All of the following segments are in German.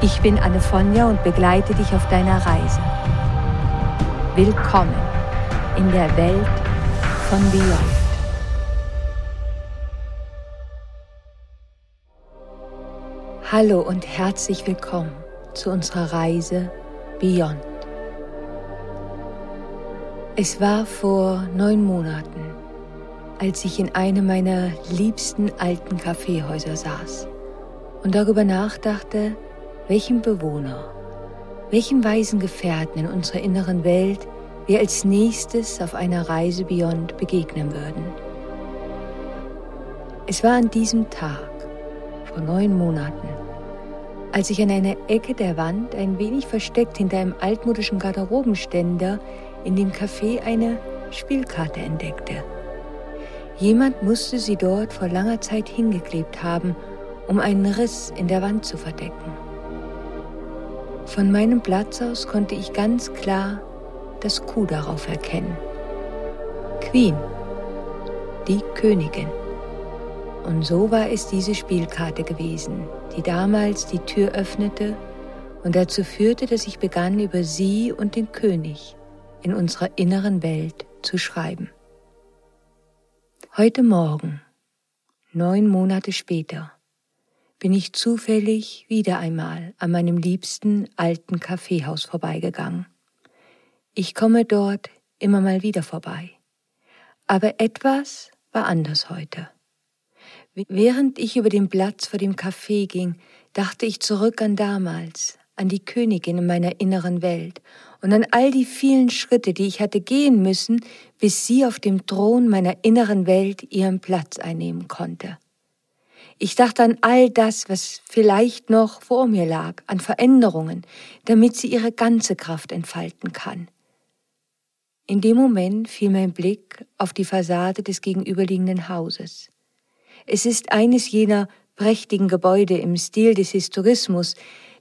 Ich bin Anne Fonja und begleite dich auf deiner Reise. Willkommen in der Welt von Beyond. Hallo und herzlich willkommen zu unserer Reise Beyond. Es war vor neun Monaten, als ich in einem meiner liebsten alten Kaffeehäuser saß und darüber nachdachte, welchem Bewohner, welchem weisen Gefährten in unserer inneren Welt wir als nächstes auf einer Reise Beyond begegnen würden. Es war an diesem Tag, vor neun Monaten, als ich an einer Ecke der Wand, ein wenig versteckt hinter einem altmodischen Garderobenständer, in dem Café eine Spielkarte entdeckte. Jemand musste sie dort vor langer Zeit hingeklebt haben, um einen Riss in der Wand zu verdecken. Von meinem Platz aus konnte ich ganz klar das Q darauf erkennen. Queen, die Königin. Und so war es diese Spielkarte gewesen, die damals die Tür öffnete und dazu führte, dass ich begann, über sie und den König in unserer inneren Welt zu schreiben. Heute Morgen, neun Monate später, bin ich zufällig wieder einmal an meinem liebsten alten Kaffeehaus vorbeigegangen. Ich komme dort immer mal wieder vorbei. Aber etwas war anders heute. Während ich über den Platz vor dem Café ging, dachte ich zurück an damals, an die Königin in meiner inneren Welt und an all die vielen Schritte, die ich hatte gehen müssen, bis sie auf dem Thron meiner inneren Welt ihren Platz einnehmen konnte. Ich dachte an all das, was vielleicht noch vor mir lag, an Veränderungen, damit sie ihre ganze Kraft entfalten kann. In dem Moment fiel mein Blick auf die Fassade des gegenüberliegenden Hauses. Es ist eines jener prächtigen Gebäude im Stil des Historismus,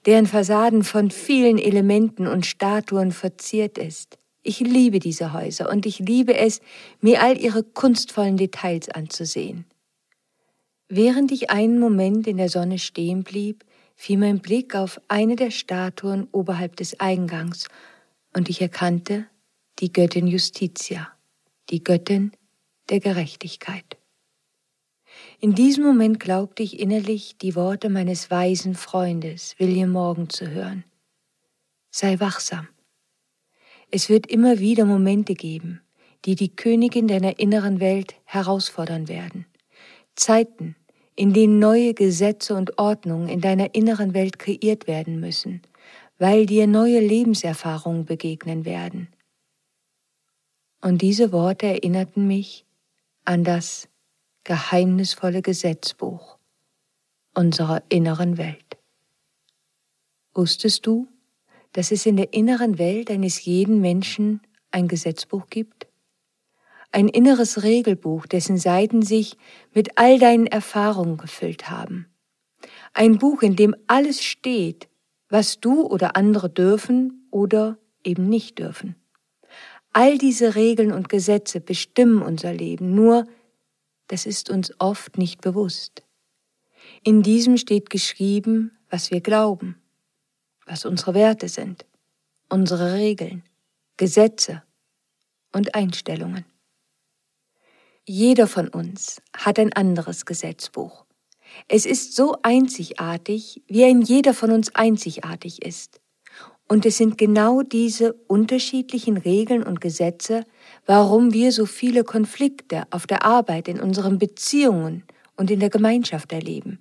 deren Fassaden von vielen Elementen und Statuen verziert ist. Ich liebe diese Häuser und ich liebe es, mir all ihre kunstvollen Details anzusehen. Während ich einen Moment in der Sonne stehen blieb, fiel mein Blick auf eine der Statuen oberhalb des Eingangs und ich erkannte die Göttin Justitia, die Göttin der Gerechtigkeit. In diesem Moment glaubte ich innerlich die Worte meines weisen Freundes William Morgan zu hören. Sei wachsam. Es wird immer wieder Momente geben, die die Königin deiner inneren Welt herausfordern werden. Zeiten, in denen neue Gesetze und Ordnungen in deiner inneren Welt kreiert werden müssen, weil dir neue Lebenserfahrungen begegnen werden. Und diese Worte erinnerten mich an das geheimnisvolle Gesetzbuch unserer inneren Welt. Wusstest du, dass es in der inneren Welt eines jeden Menschen ein Gesetzbuch gibt? Ein inneres Regelbuch, dessen Seiten sich mit all deinen Erfahrungen gefüllt haben. Ein Buch, in dem alles steht, was du oder andere dürfen oder eben nicht dürfen. All diese Regeln und Gesetze bestimmen unser Leben, nur das ist uns oft nicht bewusst. In diesem steht geschrieben, was wir glauben, was unsere Werte sind, unsere Regeln, Gesetze und Einstellungen. Jeder von uns hat ein anderes Gesetzbuch. Es ist so einzigartig, wie ein jeder von uns einzigartig ist. Und es sind genau diese unterschiedlichen Regeln und Gesetze, warum wir so viele Konflikte auf der Arbeit, in unseren Beziehungen und in der Gemeinschaft erleben.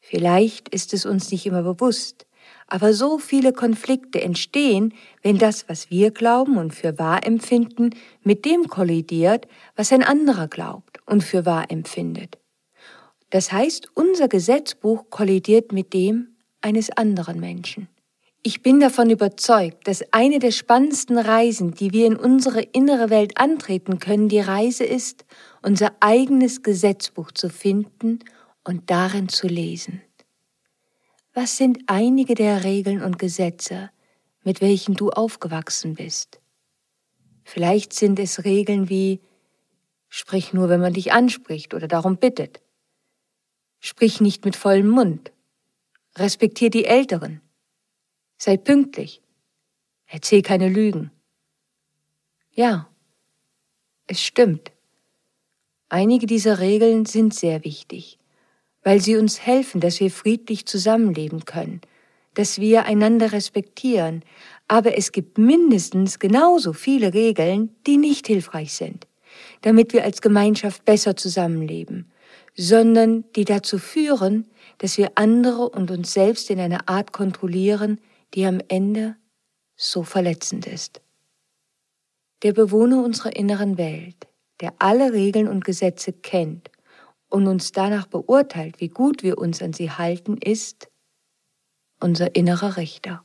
Vielleicht ist es uns nicht immer bewusst, aber so viele Konflikte entstehen, wenn das, was wir glauben und für wahr empfinden, mit dem kollidiert, was ein anderer glaubt und für wahr empfindet. Das heißt, unser Gesetzbuch kollidiert mit dem eines anderen Menschen. Ich bin davon überzeugt, dass eine der spannendsten Reisen, die wir in unsere innere Welt antreten können, die Reise ist, unser eigenes Gesetzbuch zu finden und darin zu lesen. Was sind einige der Regeln und Gesetze, mit welchen du aufgewachsen bist? Vielleicht sind es Regeln wie Sprich nur, wenn man dich anspricht oder darum bittet. Sprich nicht mit vollem Mund. Respektier die Älteren. Sei pünktlich. Erzähl keine Lügen. Ja, es stimmt. Einige dieser Regeln sind sehr wichtig, weil sie uns helfen, dass wir friedlich zusammenleben können, dass wir einander respektieren, aber es gibt mindestens genauso viele Regeln, die nicht hilfreich sind, damit wir als Gemeinschaft besser zusammenleben, sondern die dazu führen, dass wir andere und uns selbst in einer Art kontrollieren, die am Ende so verletzend ist. Der Bewohner unserer inneren Welt, der alle Regeln und Gesetze kennt und uns danach beurteilt, wie gut wir uns an sie halten, ist unser innerer Richter.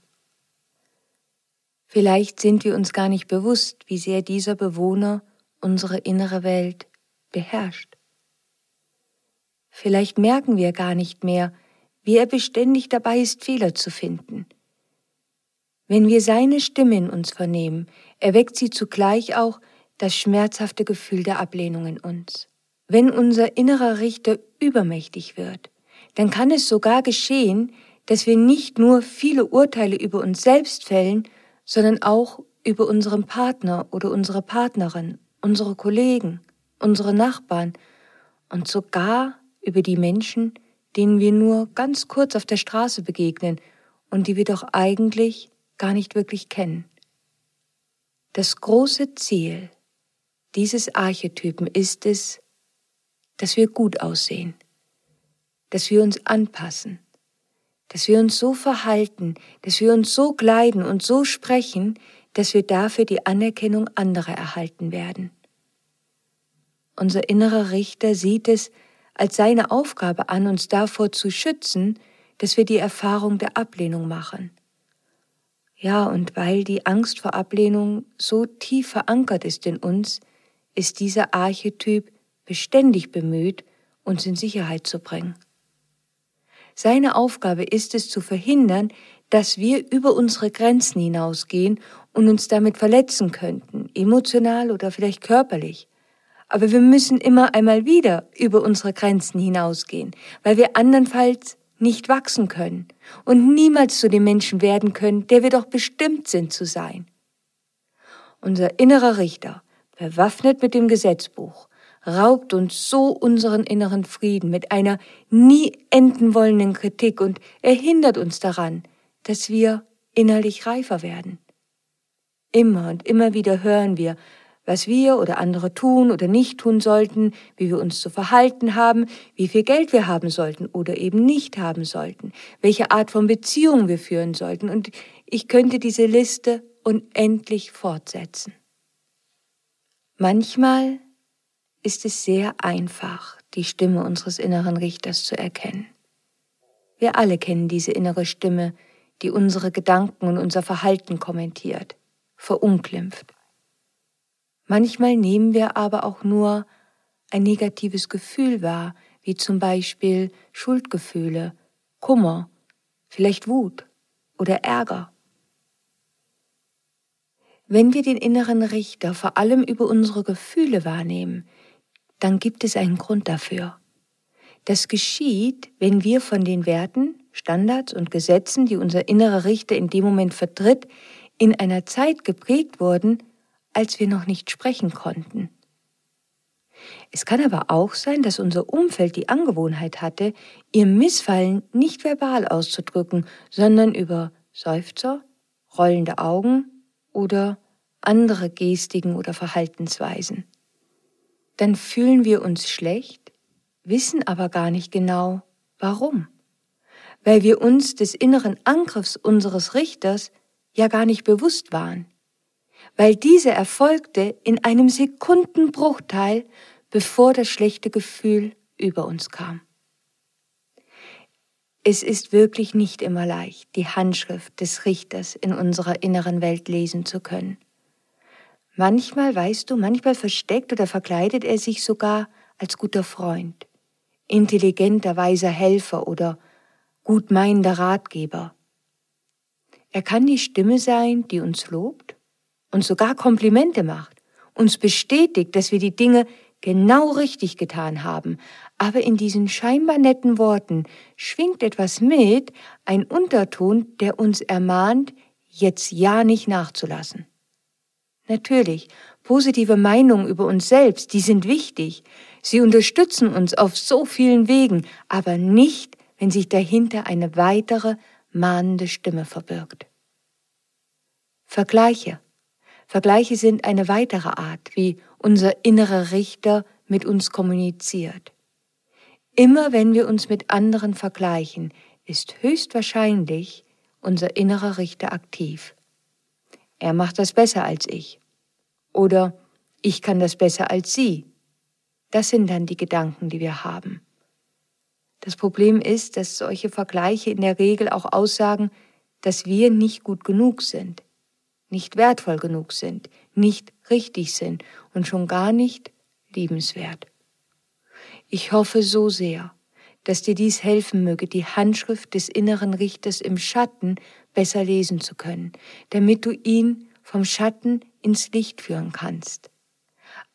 Vielleicht sind wir uns gar nicht bewusst, wie sehr dieser Bewohner unsere innere Welt beherrscht. Vielleicht merken wir gar nicht mehr, wie er beständig dabei ist, Fehler zu finden – wenn wir seine Stimme in uns vernehmen, erweckt sie zugleich auch das schmerzhafte Gefühl der Ablehnung in uns. Wenn unser innerer Richter übermächtig wird, dann kann es sogar geschehen, dass wir nicht nur viele Urteile über uns selbst fällen, sondern auch über unseren Partner oder unsere Partnerin, unsere Kollegen, unsere Nachbarn und sogar über die Menschen, denen wir nur ganz kurz auf der Straße begegnen und die wir doch eigentlich gar nicht wirklich kennen. Das große Ziel dieses Archetypen ist es, dass wir gut aussehen, dass wir uns anpassen, dass wir uns so verhalten, dass wir uns so kleiden und so sprechen, dass wir dafür die Anerkennung anderer erhalten werden. Unser innerer Richter sieht es als seine Aufgabe an, uns davor zu schützen, dass wir die Erfahrung der Ablehnung machen. Ja, und weil die Angst vor Ablehnung so tief verankert ist in uns, ist dieser Archetyp beständig bemüht, uns in Sicherheit zu bringen. Seine Aufgabe ist es zu verhindern, dass wir über unsere Grenzen hinausgehen und uns damit verletzen könnten, emotional oder vielleicht körperlich. Aber wir müssen immer einmal wieder über unsere Grenzen hinausgehen, weil wir andernfalls nicht wachsen können und niemals zu dem Menschen werden können, der wir doch bestimmt sind zu sein. Unser innerer Richter, bewaffnet mit dem Gesetzbuch, raubt uns so unseren inneren Frieden mit einer nie enden wollenden Kritik und erhindert uns daran, dass wir innerlich reifer werden. Immer und immer wieder hören wir, was wir oder andere tun oder nicht tun sollten, wie wir uns zu verhalten haben, wie viel Geld wir haben sollten oder eben nicht haben sollten, welche Art von Beziehung wir führen sollten. Und ich könnte diese Liste unendlich fortsetzen. Manchmal ist es sehr einfach, die Stimme unseres inneren Richters zu erkennen. Wir alle kennen diese innere Stimme, die unsere Gedanken und unser Verhalten kommentiert, verunglimpft. Manchmal nehmen wir aber auch nur ein negatives Gefühl wahr, wie zum Beispiel Schuldgefühle, Kummer, vielleicht Wut oder Ärger. Wenn wir den inneren Richter vor allem über unsere Gefühle wahrnehmen, dann gibt es einen Grund dafür. Das geschieht, wenn wir von den Werten, Standards und Gesetzen, die unser innerer Richter in dem Moment vertritt, in einer Zeit geprägt wurden, als wir noch nicht sprechen konnten. Es kann aber auch sein, dass unser Umfeld die Angewohnheit hatte, ihr Missfallen nicht verbal auszudrücken, sondern über Seufzer, rollende Augen oder andere Gestiken oder Verhaltensweisen. Dann fühlen wir uns schlecht, wissen aber gar nicht genau, warum. Weil wir uns des inneren Angriffs unseres Richters ja gar nicht bewusst waren weil diese erfolgte in einem Sekundenbruchteil, bevor das schlechte Gefühl über uns kam. Es ist wirklich nicht immer leicht, die Handschrift des Richters in unserer inneren Welt lesen zu können. Manchmal, weißt du, manchmal versteckt oder verkleidet er sich sogar als guter Freund, intelligenter, weiser Helfer oder gutmeinender Ratgeber. Er kann die Stimme sein, die uns lobt und sogar Komplimente macht, uns bestätigt, dass wir die Dinge genau richtig getan haben, aber in diesen scheinbar netten Worten schwingt etwas mit, ein Unterton, der uns ermahnt, jetzt ja nicht nachzulassen. Natürlich, positive Meinungen über uns selbst, die sind wichtig. Sie unterstützen uns auf so vielen Wegen, aber nicht, wenn sich dahinter eine weitere mahnende Stimme verbirgt. Vergleiche. Vergleiche sind eine weitere Art, wie unser innerer Richter mit uns kommuniziert. Immer wenn wir uns mit anderen vergleichen, ist höchstwahrscheinlich unser innerer Richter aktiv. Er macht das besser als ich. Oder ich kann das besser als sie. Das sind dann die Gedanken, die wir haben. Das Problem ist, dass solche Vergleiche in der Regel auch aussagen, dass wir nicht gut genug sind, nicht wertvoll genug sind, nicht richtig sind und schon gar nicht liebenswert. Ich hoffe so sehr, dass dir dies helfen möge, die Handschrift des inneren Richters im Schatten besser lesen zu können, damit du ihn vom Schatten ins Licht führen kannst.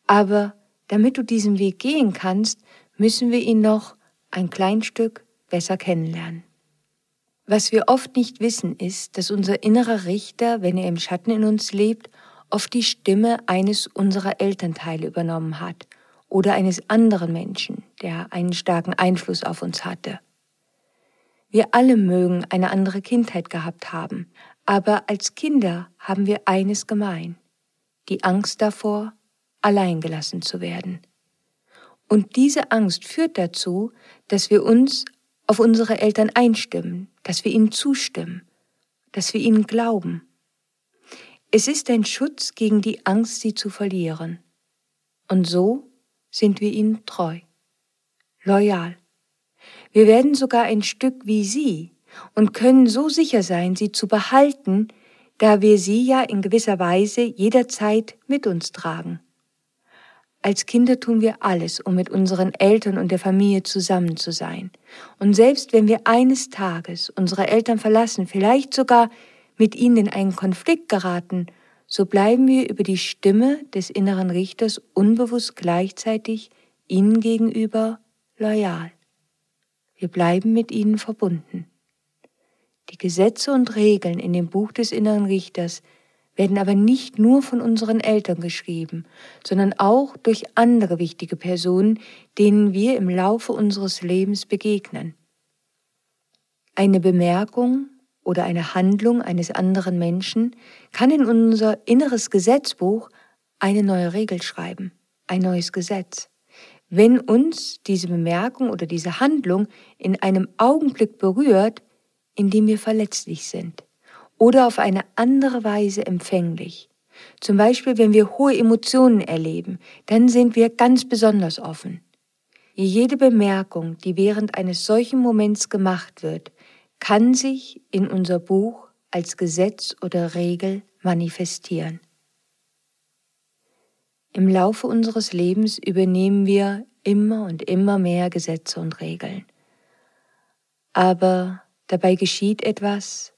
Aber damit du diesen Weg gehen kannst, müssen wir ihn noch ein klein Stück besser kennenlernen. Was wir oft nicht wissen, ist, dass unser innerer Richter, wenn er im Schatten in uns lebt, oft die Stimme eines unserer Elternteile übernommen hat oder eines anderen Menschen, der einen starken Einfluss auf uns hatte. Wir alle mögen eine andere Kindheit gehabt haben, aber als Kinder haben wir eines gemein, die Angst davor, allein gelassen zu werden. Und diese Angst führt dazu, dass wir uns auf unsere Eltern einstimmen, dass wir ihnen zustimmen, dass wir ihnen glauben. Es ist ein Schutz gegen die Angst, sie zu verlieren. Und so sind wir ihnen treu, loyal. Wir werden sogar ein Stück wie sie und können so sicher sein, sie zu behalten, da wir sie ja in gewisser Weise jederzeit mit uns tragen. Als Kinder tun wir alles, um mit unseren Eltern und der Familie zusammen zu sein. Und selbst wenn wir eines Tages unsere Eltern verlassen, vielleicht sogar mit ihnen in einen Konflikt geraten, so bleiben wir über die Stimme des inneren Richters unbewusst gleichzeitig ihnen gegenüber loyal. Wir bleiben mit ihnen verbunden. Die Gesetze und Regeln in dem Buch des inneren Richters werden aber nicht nur von unseren Eltern geschrieben, sondern auch durch andere wichtige Personen, denen wir im Laufe unseres Lebens begegnen. Eine Bemerkung oder eine Handlung eines anderen Menschen kann in unser inneres Gesetzbuch eine neue Regel schreiben, ein neues Gesetz. Wenn uns diese Bemerkung oder diese Handlung in einem Augenblick berührt, in dem wir verletzlich sind oder auf eine andere Weise empfänglich. Zum Beispiel, wenn wir hohe Emotionen erleben, dann sind wir ganz besonders offen. Jede Bemerkung, die während eines solchen Moments gemacht wird, kann sich in unser Buch als Gesetz oder Regel manifestieren. Im Laufe unseres Lebens übernehmen wir immer und immer mehr Gesetze und Regeln. Aber dabei geschieht etwas,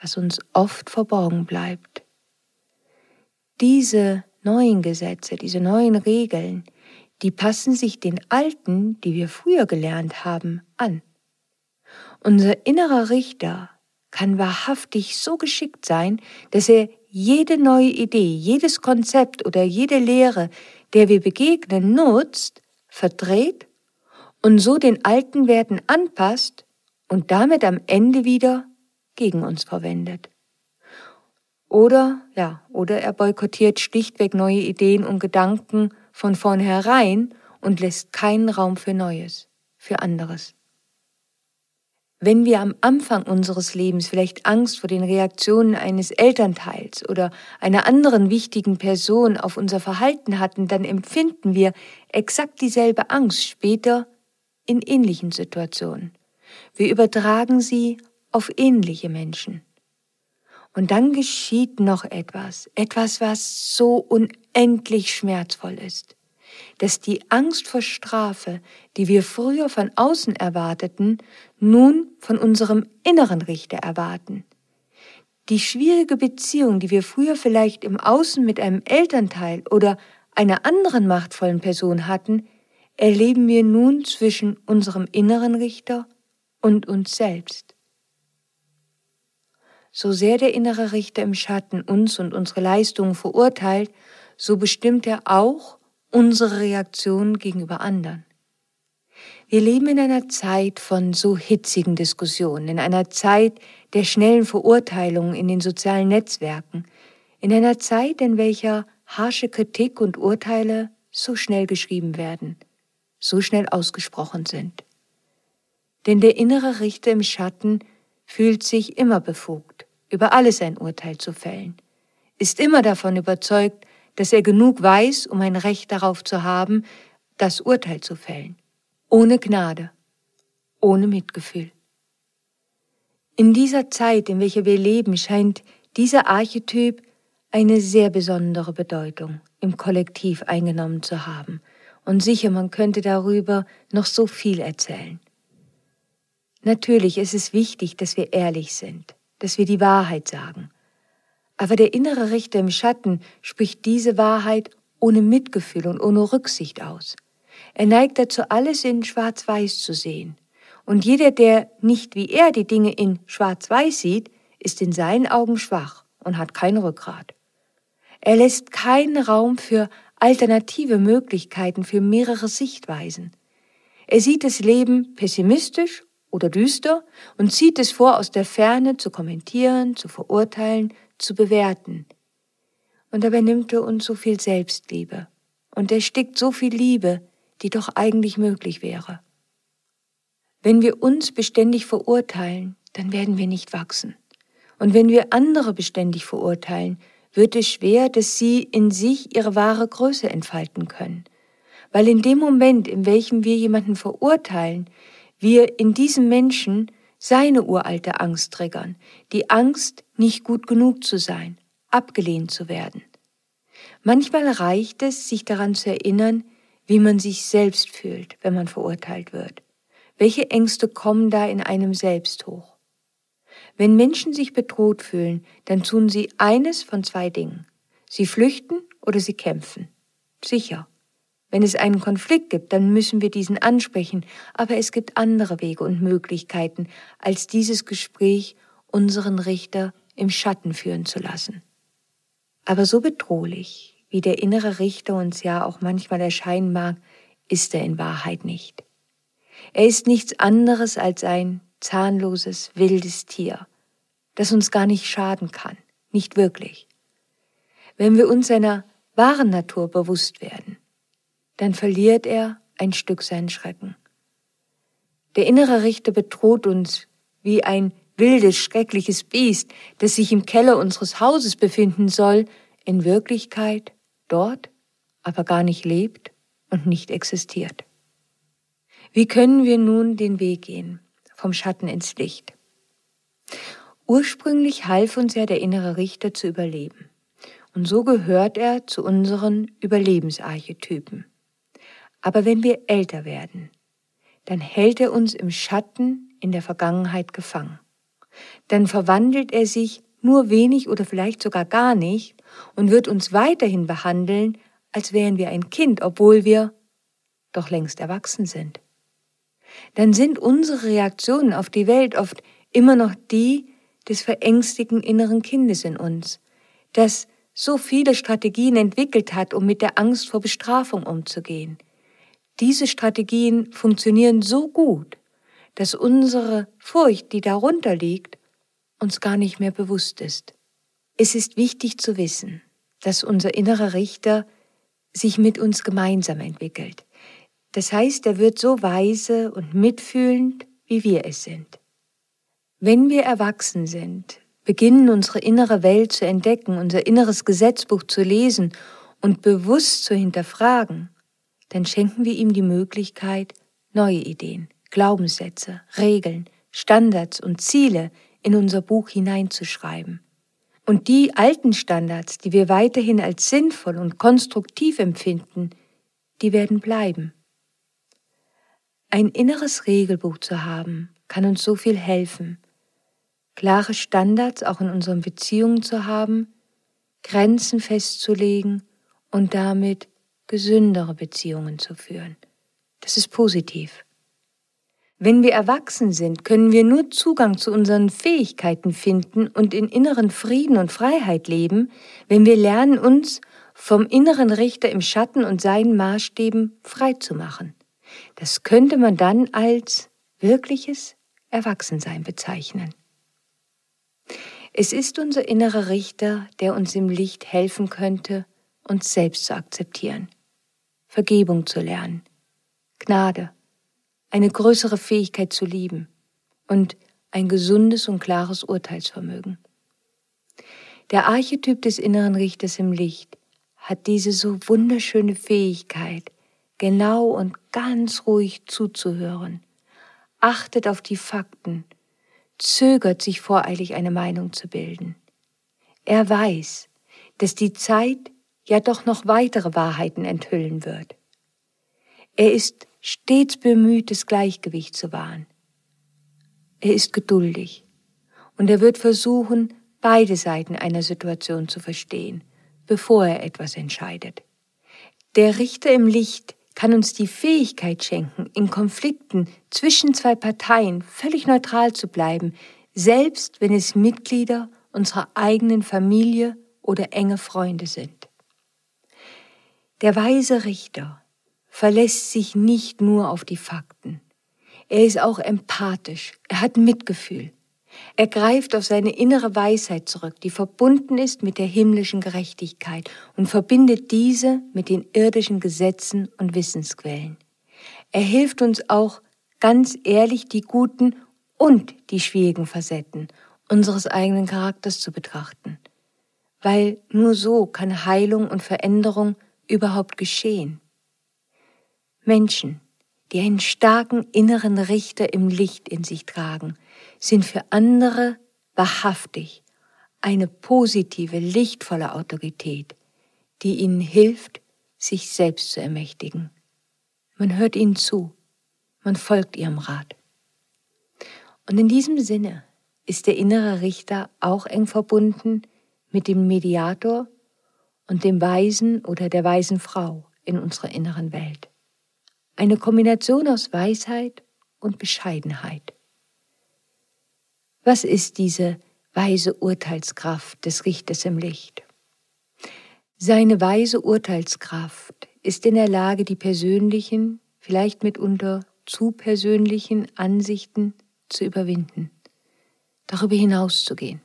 was uns oft verborgen bleibt. Diese neuen Gesetze, diese neuen Regeln, die passen sich den alten, die wir früher gelernt haben, an. Unser innerer Richter kann wahrhaftig so geschickt sein, dass er jede neue Idee, jedes Konzept oder jede Lehre, der wir begegnen, nutzt, verdreht und so den alten Werten anpasst und damit am Ende wieder gegen uns verwendet. Oder, ja, oder er boykottiert schlichtweg neue Ideen und Gedanken von vornherein und lässt keinen Raum für Neues, für anderes. Wenn wir am Anfang unseres Lebens vielleicht Angst vor den Reaktionen eines Elternteils oder einer anderen wichtigen Person auf unser Verhalten hatten, dann empfinden wir exakt dieselbe Angst später in ähnlichen Situationen. Wir übertragen sie auf ähnliche Menschen. Und dann geschieht noch etwas, etwas, was so unendlich schmerzvoll ist, dass die Angst vor Strafe, die wir früher von außen erwarteten, nun von unserem inneren Richter erwarten. Die schwierige Beziehung, die wir früher vielleicht im Außen mit einem Elternteil oder einer anderen machtvollen Person hatten, erleben wir nun zwischen unserem inneren Richter und uns selbst. So sehr der innere Richter im Schatten uns und unsere Leistungen verurteilt, so bestimmt er auch unsere Reaktionen gegenüber anderen. Wir leben in einer Zeit von so hitzigen Diskussionen, in einer Zeit der schnellen Verurteilungen in den sozialen Netzwerken, in einer Zeit, in welcher harsche Kritik und Urteile so schnell geschrieben werden, so schnell ausgesprochen sind. Denn der innere Richter im Schatten fühlt sich immer befugt, über alles ein Urteil zu fällen, ist immer davon überzeugt, dass er genug weiß, um ein Recht darauf zu haben, das Urteil zu fällen, ohne Gnade, ohne Mitgefühl. In dieser Zeit, in welcher wir leben, scheint dieser Archetyp eine sehr besondere Bedeutung im Kollektiv eingenommen zu haben. Und sicher, man könnte darüber noch so viel erzählen. Natürlich ist es wichtig, dass wir ehrlich sind, dass wir die Wahrheit sagen. Aber der innere Richter im Schatten spricht diese Wahrheit ohne Mitgefühl und ohne Rücksicht aus. Er neigt dazu, alles in Schwarz-Weiß zu sehen. Und jeder, der nicht wie er die Dinge in Schwarz-Weiß sieht, ist in seinen Augen schwach und hat kein Rückgrat. Er lässt keinen Raum für alternative Möglichkeiten, für mehrere Sichtweisen. Er sieht das Leben pessimistisch oder düster und zieht es vor, aus der Ferne zu kommentieren, zu verurteilen, zu bewerten. Und dabei nimmt er uns so viel Selbstliebe und erstickt so viel Liebe, die doch eigentlich möglich wäre. Wenn wir uns beständig verurteilen, dann werden wir nicht wachsen. Und wenn wir andere beständig verurteilen, wird es schwer, dass sie in sich ihre wahre Größe entfalten können. Weil in dem Moment, in welchem wir jemanden verurteilen, wir in diesem Menschen seine uralte Angst triggern, die Angst, nicht gut genug zu sein, abgelehnt zu werden. Manchmal reicht es, sich daran zu erinnern, wie man sich selbst fühlt, wenn man verurteilt wird. Welche Ängste kommen da in einem selbst hoch? Wenn Menschen sich bedroht fühlen, dann tun sie eines von zwei Dingen. Sie flüchten oder sie kämpfen. Sicher. Wenn es einen Konflikt gibt, dann müssen wir diesen ansprechen, aber es gibt andere Wege und Möglichkeiten, als dieses Gespräch unseren Richter im Schatten führen zu lassen. Aber so bedrohlich, wie der innere Richter uns ja auch manchmal erscheinen mag, ist er in Wahrheit nicht. Er ist nichts anderes als ein zahnloses, wildes Tier, das uns gar nicht schaden kann, nicht wirklich. Wenn wir uns seiner wahren Natur bewusst werden, dann verliert er ein Stück seinen Schrecken. Der innere Richter bedroht uns wie ein wildes, schreckliches Biest, das sich im Keller unseres Hauses befinden soll, in Wirklichkeit dort aber gar nicht lebt und nicht existiert. Wie können wir nun den Weg gehen, vom Schatten ins Licht? Ursprünglich half uns ja der innere Richter zu überleben. Und so gehört er zu unseren Überlebensarchetypen. Aber wenn wir älter werden, dann hält er uns im Schatten in der Vergangenheit gefangen. Dann verwandelt er sich nur wenig oder vielleicht sogar gar nicht und wird uns weiterhin behandeln, als wären wir ein Kind, obwohl wir doch längst erwachsen sind. Dann sind unsere Reaktionen auf die Welt oft immer noch die des verängstigten inneren Kindes in uns, das so viele Strategien entwickelt hat, um mit der Angst vor Bestrafung umzugehen, diese Strategien funktionieren so gut, dass unsere Furcht, die darunter liegt, uns gar nicht mehr bewusst ist. Es ist wichtig zu wissen, dass unser innerer Richter sich mit uns gemeinsam entwickelt. Das heißt, er wird so weise und mitfühlend, wie wir es sind. Wenn wir erwachsen sind, beginnen unsere innere Welt zu entdecken, unser inneres Gesetzbuch zu lesen und bewusst zu hinterfragen, dann schenken wir ihm die Möglichkeit, neue Ideen, Glaubenssätze, Regeln, Standards und Ziele in unser Buch hineinzuschreiben. Und die alten Standards, die wir weiterhin als sinnvoll und konstruktiv empfinden, die werden bleiben. Ein inneres Regelbuch zu haben, kann uns so viel helfen. Klare Standards auch in unseren Beziehungen zu haben, Grenzen festzulegen und damit gesündere Beziehungen zu führen. Das ist positiv. Wenn wir erwachsen sind, können wir nur Zugang zu unseren Fähigkeiten finden und in inneren Frieden und Freiheit leben, wenn wir lernen, uns vom inneren Richter im Schatten und seinen Maßstäben frei zu machen. Das könnte man dann als wirkliches Erwachsensein bezeichnen. Es ist unser innerer Richter, der uns im Licht helfen könnte, uns selbst zu akzeptieren, Vergebung zu lernen, Gnade, eine größere Fähigkeit zu lieben und ein gesundes und klares Urteilsvermögen. Der Archetyp des inneren Richters im Licht hat diese so wunderschöne Fähigkeit, genau und ganz ruhig zuzuhören, achtet auf die Fakten, zögert sich voreilig eine Meinung zu bilden. Er weiß, dass die Zeit ja doch noch weitere Wahrheiten enthüllen wird. Er ist stets bemüht, das Gleichgewicht zu wahren. Er ist geduldig und er wird versuchen, beide Seiten einer Situation zu verstehen, bevor er etwas entscheidet. Der Richter im Licht kann uns die Fähigkeit schenken, in Konflikten zwischen zwei Parteien völlig neutral zu bleiben, selbst wenn es Mitglieder unserer eigenen Familie oder enge Freunde sind. Der weise Richter verlässt sich nicht nur auf die Fakten. Er ist auch empathisch, er hat Mitgefühl. Er greift auf seine innere Weisheit zurück, die verbunden ist mit der himmlischen Gerechtigkeit und verbindet diese mit den irdischen Gesetzen und Wissensquellen. Er hilft uns auch ganz ehrlich die guten und die schwierigen Facetten unseres eigenen Charakters zu betrachten, weil nur so kann Heilung und Veränderung überhaupt geschehen. Menschen, die einen starken inneren Richter im Licht in sich tragen, sind für andere wahrhaftig eine positive, lichtvolle Autorität, die ihnen hilft, sich selbst zu ermächtigen. Man hört ihnen zu, man folgt ihrem Rat. Und in diesem Sinne ist der innere Richter auch eng verbunden mit dem Mediator und dem Weisen oder der weisen Frau in unserer inneren Welt. Eine Kombination aus Weisheit und Bescheidenheit. Was ist diese weise Urteilskraft des Richters im Licht? Seine weise Urteilskraft ist in der Lage, die persönlichen, vielleicht mitunter zu persönlichen Ansichten zu überwinden, darüber hinauszugehen,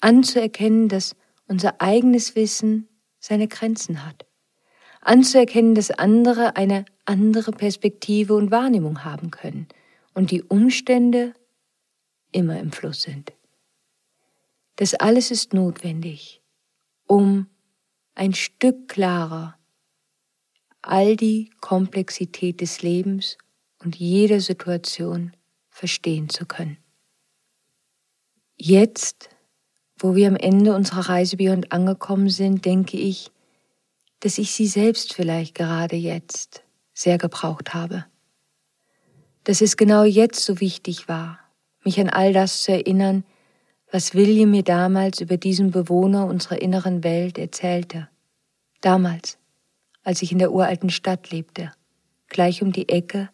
anzuerkennen, dass unser eigenes Wissen seine Grenzen hat, anzuerkennen, dass andere eine andere Perspektive und Wahrnehmung haben können und die Umstände immer im Fluss sind. Das alles ist notwendig, um ein Stück klarer all die Komplexität des Lebens und jeder Situation verstehen zu können. Jetzt wo wir am Ende unserer Reise Beyond angekommen sind, denke ich, dass ich sie selbst vielleicht gerade jetzt sehr gebraucht habe. Dass es genau jetzt so wichtig war, mich an all das zu erinnern, was William mir damals über diesen Bewohner unserer inneren Welt erzählte. Damals, als ich in der uralten Stadt lebte, gleich um die Ecke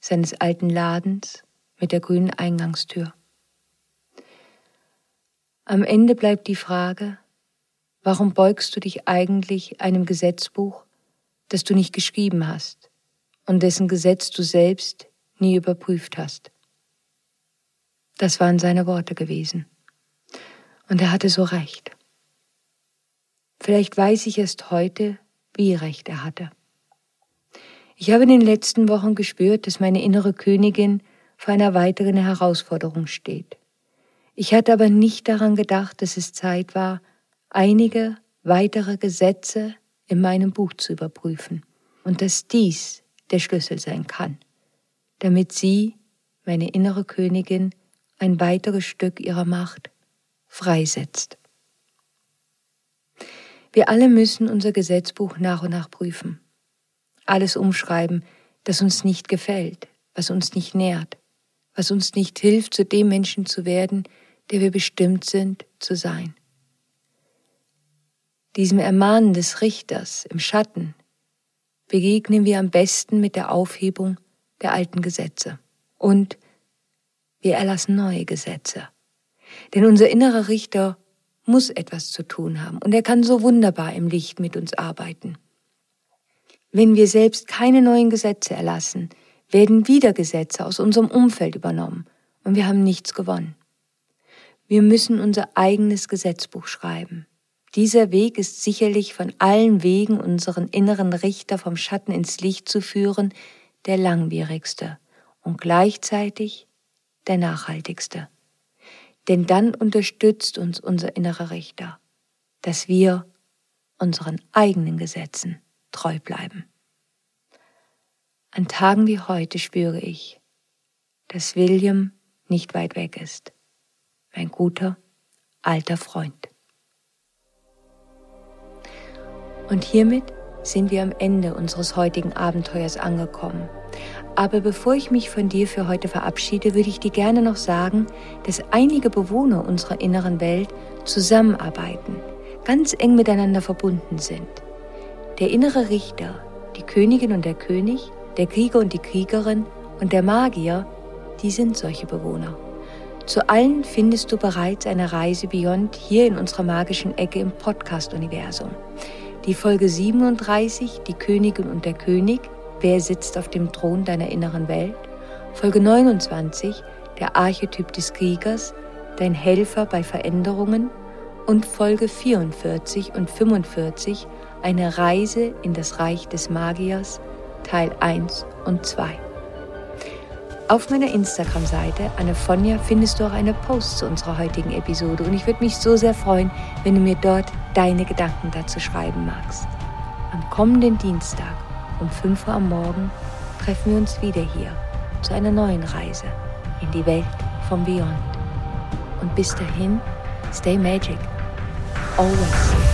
seines alten Ladens mit der grünen Eingangstür. Am Ende bleibt die Frage, warum beugst du dich eigentlich einem Gesetzbuch, das du nicht geschrieben hast und dessen Gesetz du selbst nie überprüft hast? Das waren seine Worte gewesen. Und er hatte so recht. Vielleicht weiß ich erst heute, wie recht er hatte. Ich habe in den letzten Wochen gespürt, dass meine innere Königin vor einer weiteren Herausforderung steht. Ich hatte aber nicht daran gedacht, dass es Zeit war, einige weitere Gesetze in meinem Buch zu überprüfen und dass dies der Schlüssel sein kann. damit sie, meine innere Königin, ein weiteres Stück ihrer Macht freisetzt. Wir alle müssen unser Gesetzbuch nach und nach prüfen. Alles umschreiben, das uns nicht gefällt, was uns nicht nährt, was uns nicht hilft, zu dem Menschen zu werden, der wir bestimmt sind zu sein. Diesem Ermahnen des Richters im Schatten begegnen wir am besten mit der Aufhebung der alten Gesetze. Und wir erlassen neue Gesetze. Denn unser innerer Richter muss etwas zu tun haben und er kann so wunderbar im Licht mit uns arbeiten. Wenn wir selbst keine neuen Gesetze erlassen, werden wieder Gesetze aus unserem Umfeld übernommen und wir haben nichts gewonnen. Wir müssen unser eigenes Gesetzbuch schreiben. Dieser Weg ist sicherlich von allen Wegen unseren inneren Richter vom Schatten ins Licht zu führen, der langwierigste und gleichzeitig der nachhaltigste. Denn dann unterstützt uns unser innerer Richter, dass wir unseren eigenen Gesetzen treu bleiben. An Tagen wie heute spüre ich, dass William nicht weit weg ist ein guter, alter Freund. Und hiermit sind wir am Ende unseres heutigen Abenteuers angekommen. Aber bevor ich mich von dir für heute verabschiede, würde ich dir gerne noch sagen, dass einige Bewohner unserer inneren Welt zusammenarbeiten, ganz eng miteinander verbunden sind. Der innere Richter, die Königin und der König, der Krieger und die Kriegerin und der Magier, die sind solche Bewohner. Zu allen findest du bereits eine Reise Beyond hier in unserer magischen Ecke im Podcast-Universum. Die Folge 37, die Königin und der König, wer sitzt auf dem Thron deiner inneren Welt? Folge 29, der Archetyp des Kriegers, dein Helfer bei Veränderungen und Folge 44 und 45, eine Reise in das Reich des Magiers, Teil 1 und 2. Auf meiner Instagram-Seite Annefonja findest du auch eine Post zu unserer heutigen Episode und ich würde mich so sehr freuen, wenn du mir dort deine Gedanken dazu schreiben magst. Am kommenden Dienstag um 5 Uhr am Morgen treffen wir uns wieder hier zu einer neuen Reise in die Welt vom Beyond. Und bis dahin, stay magic. Always.